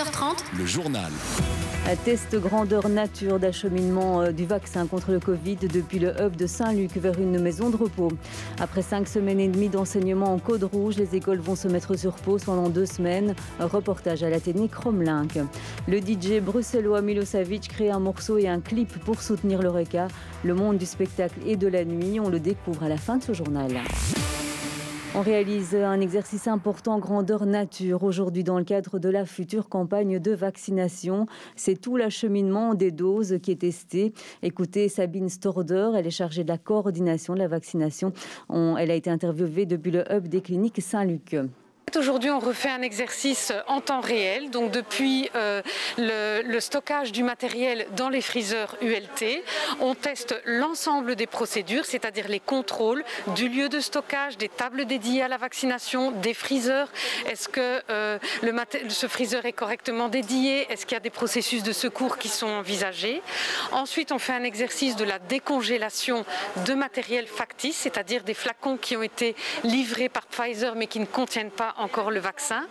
15h30, le journal. Un test grandeur nature d'acheminement euh, du vaccin contre le Covid depuis le hub de Saint-Luc vers une maison de repos. Après cinq semaines et demie d'enseignement en code rouge, les écoles vont se mettre sur pause pendant deux semaines. Un reportage à l'Athénée Cromlink. Le DJ bruxellois Milosevic crée un morceau et un clip pour soutenir l'Eureka. Le monde du spectacle et de la nuit, on le découvre à la fin de ce journal. On réalise un exercice important grandeur nature aujourd'hui dans le cadre de la future campagne de vaccination. C'est tout l'acheminement des doses qui est testé. Écoutez Sabine Storder, elle est chargée de la coordination de la vaccination. elle a été interviewée depuis le hub des cliniques Saint-Luc. Aujourd'hui, on refait un exercice en temps réel, donc depuis euh, le, stockage du matériel dans les freezers ULT. On teste l'ensemble des procédures, c'est-à-dire les contrôles du lieu de stockage, des tables dédiées à la vaccination, des freezers. Est-ce que euh, ce freezer est correctement dédié? Est-ce qu'il y a des processus de secours qui sont envisagés? Ensuite, on fait un exercice de la décongélation de matériel factice, c'est-à-dire des flacons qui ont été livrés par Pfizer mais qui ne contiennent pas encore le vaccin.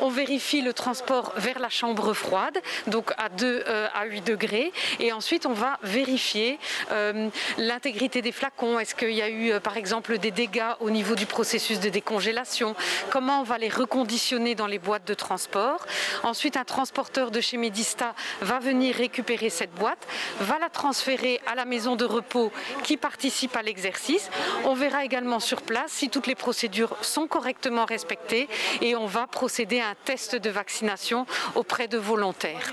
On vérifie le transport vers la chambre froide, donc à 2 euh, à 8 degrés. Et ensuite, on va vérifier euh, l'intégrité des flacons. Est-ce qu'il y a eu, euh, par exemple, des dégâts au niveau du processus de décongélation? Comment on va les reconditionner dans les boîtes de transport? Ensuite, un transporteur de chez Medista va venir récupérer cette boîte, va la transférer à la maison de repos qui participe à l'exercice. On verra également sur place si toutes les procédures sont correctement respectées et on va procéder à un test de vaccination auprès de volontaires.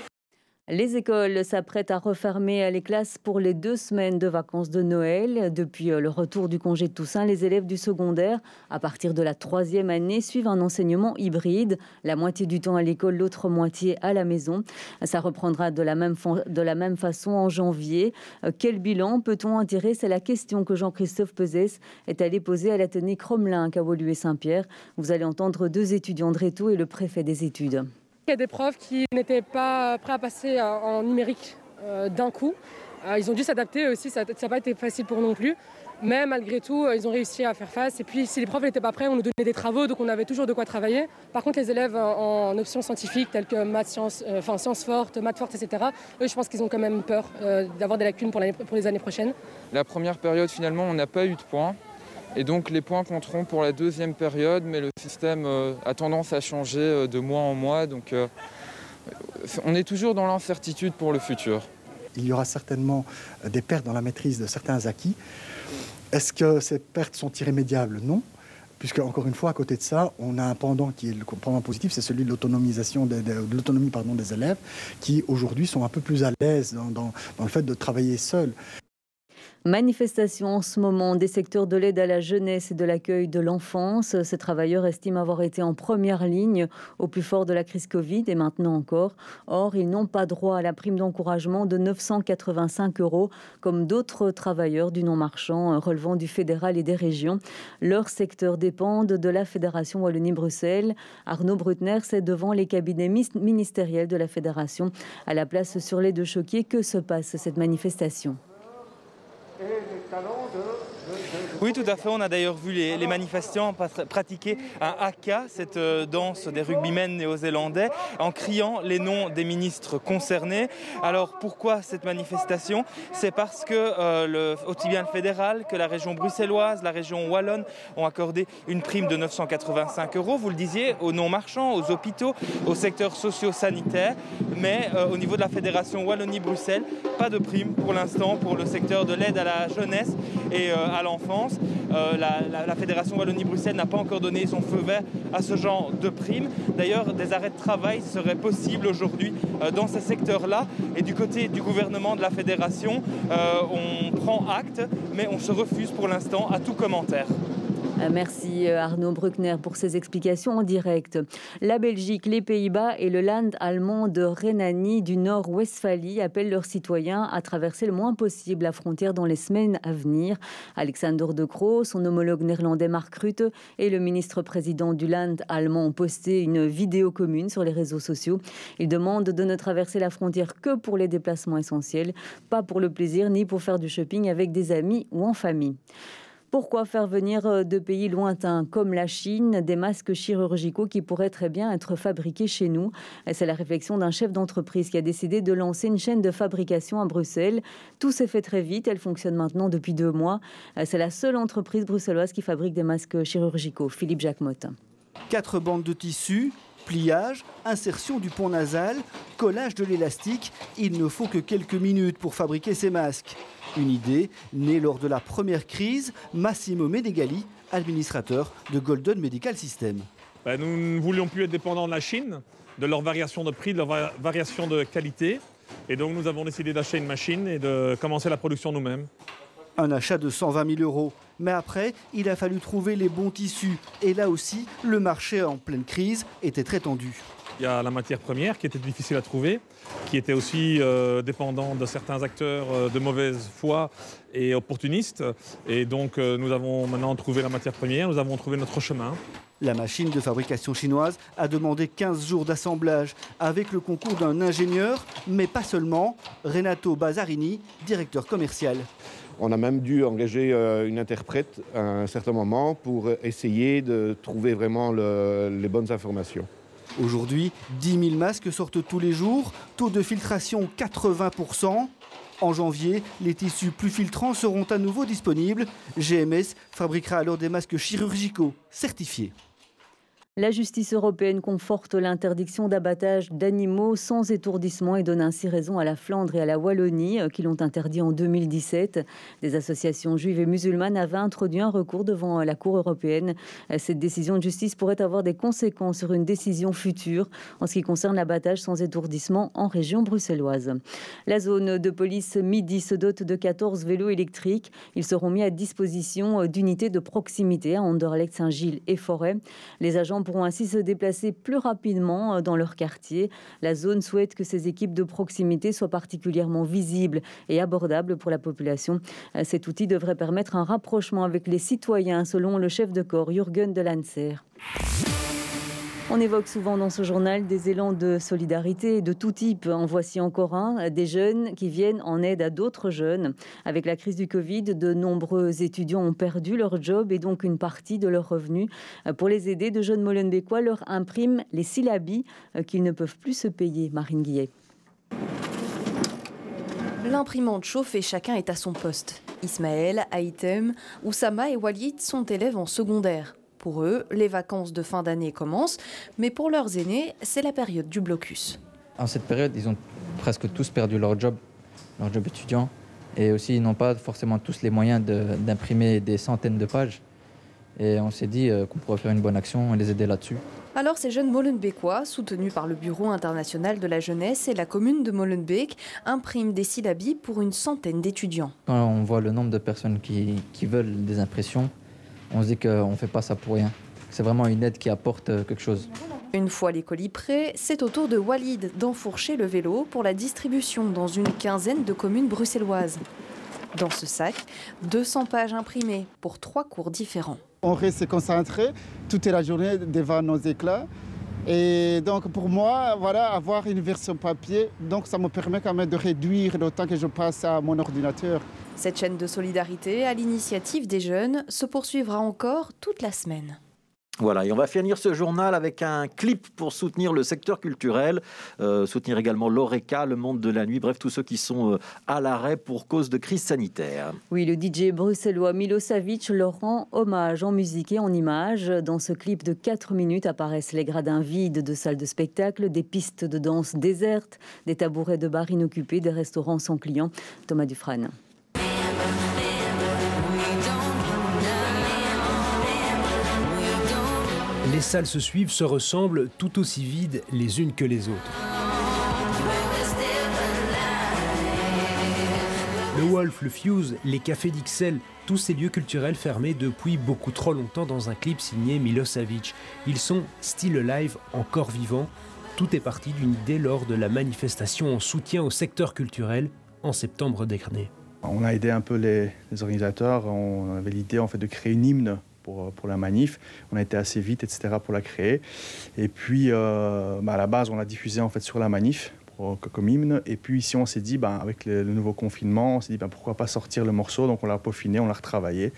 Les écoles s'apprêtent à refermer les classes pour les deux semaines de vacances de Noël. Depuis euh, le retour du congé de Toussaint, les élèves du secondaire, à partir de la troisième année, suivent un enseignement hybride, la moitié du temps à l'école, l'autre moitié à la maison. Ça reprendra de la même, façon en janvier. Euh, quel bilan peut-on en tirer? C'est la question que Jean-Christophe Pezès est allé poser à l'Athénée Cromelin à et Saint-Pierre. Vous allez entendre deux étudiants de et le préfet des études. Il y a des profs qui n'étaient pas prêts à passer euh, en numérique euh, d'un coup. Euh, ils ont dû s'adapter aussi, ça n'a pas été facile pour eux non plus. Mais malgré tout, ils ont réussi à faire face. Et puis, si les profs n'étaient pas prêts, on nous donnait des travaux, donc on avait toujours de quoi travailler. Par contre, les élèves en options scientifiques, telles que maths, sciences, fortes, maths fortes, etc., eux, je pense qu'ils ont quand même peur d'avoir des lacunes pour les années prochaines. La première période, finalement, on n'a pas eu de points. Et donc les points compteront pour la deuxième période, mais le système euh, a tendance à changer euh, de mois en mois. Donc euh, on est toujours dans l'incertitude pour le futur. Il y aura certainement des pertes dans la maîtrise de certains acquis. Est-ce que ces pertes sont irrémédiables? Non puisque encore une fois, à côté de ça, on a un pendant qui est le pendant positif, c'est celui de l'autonomisation de, l'autonomie pardon des élèves, qui aujourd'hui sont un peu plus à l'aise dans, le fait de travailler seuls. Manifestation en ce moment des secteurs de l'aide à la jeunesse et de l'accueil de l'enfance. Ces travailleurs estiment avoir été en première ligne au plus fort de la crise Covid et maintenant encore. Or, ils n'ont pas droit à la prime d'encouragement de 985 euros comme d'autres travailleurs du non-marchand relevant du fédéral et des régions. Leurs secteurs dépendent de la Fédération Wallonie-Bruxelles. Arnaud Brutner, c'est devant les cabinets ministériels de la Fédération. À la place sur les deux choqués, que se passe cette manifestation? Oui, tout à fait. On a d'ailleurs vu les, manifestants pratiquer un haka, cette euh, danse des rugbymen néo-zélandais, en criant les noms des ministres concernés. Alors pourquoi cette manifestation? C'est parce que euh, le, aussi bien le fédéral que la région bruxelloise, la région wallonne ont accordé une prime de 985 euros, vous le disiez, aux non-marchands, aux hôpitaux, au secteur socio-sanitaire. Mais euh, au niveau de la fédération Wallonie-Bruxelles, pas de prime pour l'instant pour le secteur de l'aide à la jeunesse et à l'enfance. Euh, la, Fédération Wallonie-Bruxelles n'a pas encore donné son feu vert à ce genre de primes. D'ailleurs, des arrêts de travail seraient possibles aujourd'hui euh, dans ces secteurs-là. Et du côté du gouvernement de la Fédération, euh, on prend acte, mais on se refuse pour l'instant à tout commentaire. Euh, merci euh, Arnaud Bruckner pour ces explications en direct. La Belgique, les Pays-Bas et le land allemand de Rhénanie du Nord-Westphalie appellent leurs citoyens à traverser le moins possible la frontière dans les semaines à venir. Alexander De Croo, son homologue néerlandais Mark Rutte et le ministre-président du land allemand ont posté une vidéo commune sur les réseaux sociaux. Ils demandent de ne traverser la frontière que pour les déplacements essentiels, pas pour le plaisir ni pour faire du shopping avec des amis ou en famille. Pourquoi faire venir euh, de pays lointains comme la Chine des masques chirurgicaux qui pourraient très bien être fabriqués chez nous? C'est la réflexion d'un chef d'entreprise qui a décidé de lancer une chaîne de fabrication à Bruxelles. Tout s'est fait très vite, elle fonctionne maintenant depuis deux mois. Euh, c'est la seule entreprise bruxelloise qui fabrique des masques chirurgicaux. Philippe Jacquemotte. Quatre bandes de tissu, pliage, insertion du pont nasal, collage de l'élastique. Il ne faut que quelques minutes pour fabriquer ces masques. Une idée née lors de la première crise, Massimo Menegali, administrateur de Golden Medical System. Ben, nous ne voulions plus être dépendants de la Chine, de leur variation de prix, de leur variation de qualité. Et donc nous avons décidé d'acheter une machine et de commencer la production nous-mêmes. Un achat de 120 000 euros. Mais après, il a fallu trouver les bons tissus. Et là aussi, le marché en pleine crise était très tendu. Il y a la matière première qui était difficile à trouver, qui était aussi euh, dépendant de certains acteurs euh, de mauvaise foi et opportunistes. Et donc euh, nous avons maintenant trouvé la matière première, nous avons trouvé notre chemin. La machine de fabrication chinoise a demandé 15 jours d'assemblage avec le concours d'un ingénieur, mais pas seulement, Renato Bazzarini, directeur commercial. On a même dû engager euh, une interprète à un certain moment pour essayer de trouver vraiment les bonnes informations. Aujourd'hui, 10 000 masques sortent tous les jours, taux de filtration 80%. En janvier, les tissus plus filtrants seront à nouveau disponibles. GMS fabriquera alors des masques chirurgicaux certifiés. La justice européenne conforte l'interdiction d'abattage d'animaux sans étourdissement et donne ainsi raison à la Flandre et à la Wallonie euh, qui l'ont interdit en 2017. Des associations juives et musulmanes avaient introduit un recours devant la Cour européenne. Euh, cette décision de justice pourrait avoir des conséquences sur une décision future en ce qui concerne l'abattage sans étourdissement en région bruxelloise. La zone de police Midi se dote de 14 vélos électriques. Ils seront mis à disposition euh, d'unités de proximité à Anderlecht, Saint-Gilles et Forêt. Les agents pourront ainsi se déplacer plus rapidement euh, dans leur quartier. La zone souhaite que ces équipes de proximité soient particulièrement visibles et abordables pour la population. Euh, cet outil devrait permettre un rapprochement avec les citoyens, selon le chef de corps Jürgen Delancer. On évoque souvent dans ce journal des élans de solidarité de tout type. En voici encore un, des jeunes qui viennent en aide à d'autres jeunes. Avec la crise du Covid, de nombreux étudiants ont perdu leur job et donc une partie de leurs revenus. Pour les aider, de jeunes Molenbeekois leur impriment les syllabies qu'ils ne peuvent plus se payer. Marine Guillet. L'imprimante chauffe et chacun est à son poste. Ismaël, Haïtem, Oussama et Walid sont élèves en secondaire. Pour eux, les vacances de fin d'année commencent, mais pour leurs aînés, c'est la période du blocus. En cette période, ils ont presque tous perdu leur job, leur job étudiant, et aussi ils n'ont pas forcément tous les moyens d'imprimer des centaines de pages. Et on s'est dit euh, qu'on pourrait faire une bonne action et les aider là-dessus. Alors ces jeunes Molenbeekois, soutenus par le Bureau international de la jeunesse et la commune de Molenbeek, impriment des syllabies pour une centaine d'étudiants. Quand on voit le nombre de personnes qui, qui veulent des impressions, on se dit qu'on ne fait pas ça pour rien. C'est vraiment une aide qui apporte euh, quelque chose. Une fois les colis prêts, c'est au tour de Walid d'enfourcher le vélo pour la distribution dans une quinzaine de communes bruxelloises. Dans ce sac, 200 pages imprimées pour trois cours différents. On reste concentré toute la journée devant nos éclats. Et donc pour moi, voilà, avoir une version papier, donc ça me permet quand même de réduire le temps que je passe à mon ordinateur. Cette chaîne de solidarité à l'initiative des jeunes se poursuivra encore toute la semaine. Voilà, et on va finir ce journal avec un clip pour soutenir le secteur culturel, euh, soutenir également l'ORECA, le monde de la nuit, bref, tous ceux qui sont euh, à l'arrêt pour cause de crise sanitaire. Oui, le DJ bruxellois Milosevic leur rend hommage en musique et en images. Dans ce clip de 4 minutes apparaissent les gradins vides de salles de spectacle, des pistes de danse désertes, des tabourets de bar inoccupés, des restaurants sans clients. Thomas Dufresne. Les salles se suivent, se ressemblent, tout aussi vides les unes que les autres. Le Wolf, le Fuse, les cafés d'Ixelles, tous ces lieux culturels fermés depuis beaucoup trop longtemps dans un clip signé Milosevic. Ils sont still alive, encore vivants. Tout est parti d'une idée lors de la manifestation en soutien au secteur culturel en septembre dernier. On a aidé un peu les, les organisateurs, on avait l'idée en fait de créer une hymne pour, pour, la manif. On a été assez vite, etc., pour la créer. Et puis, euh, bah, à la base, on l'a diffusé en fait sur la manif pour, comme hymne. Et puis ici, on s'est dit, ben, avec le, le, nouveau confinement, on s'est dit, ben, pourquoi pas sortir le morceau. Donc on l'a peaufiné, on l'a retravaillé.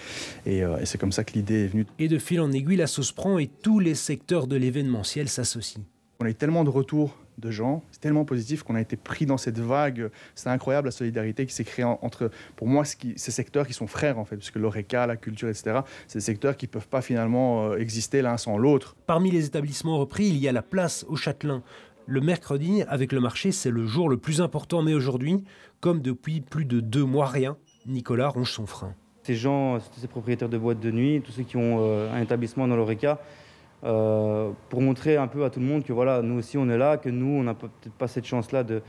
Et, euh, et c'est comme ça que l'idée est venue. Et de fil en aiguille, la sauce prend et tous les secteurs de l'événementiel s'associent. On a eu tellement de retours de gens, c'est tellement positif qu'on a été pris dans cette vague. C'est incroyable la solidarité qui s'est créée entre, pour moi, ce qui, ces secteurs qui sont frères en fait, puisque l'ORECA, la culture, etc., c'est des secteurs qui ne peuvent pas finalement euh, exister l'un sans l'autre. Parmi les établissements repris, il y a la place au Châtelain. Le mercredi, avec le marché, c'est le jour le plus important, mais aujourd'hui, comme depuis plus de deux mois rien, Nicolas ronge son frein. Ces gens, ces propriétaires de boîtes de nuit, tous ceux qui ont euh, un établissement dans l'ORECA, euh, pour montrer un peu à tout le monde que voilà, nous aussi on est là, que nous on n'a peut-être pas cette chance-là de,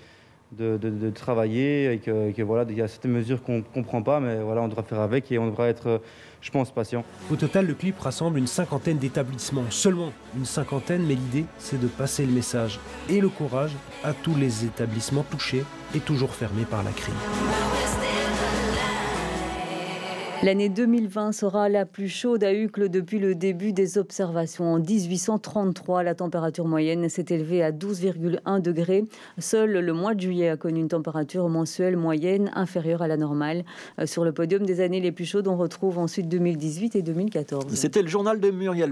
de, travailler et que, que voilà, il y a certaines mesures qu'on ne comprend pas, mais voilà, on devra faire avec et on devra être, je pense, patient. Au total, le clip rassemble une cinquantaine d'établissements, seulement une cinquantaine, mais l'idée c'est de passer le message et le courage à tous les établissements touchés et toujours fermés par la crise. L'année 2020 sera la plus chaude à Uccle depuis le début des observations. En 1833, la température moyenne s'est élevée à 12,1 degrés. Seul le mois de juillet a connu une température mensuelle moyenne inférieure à la normale. Sur le podium des années les plus chaudes, on retrouve ensuite 2018 et 2014. C'était le journal de Muriel.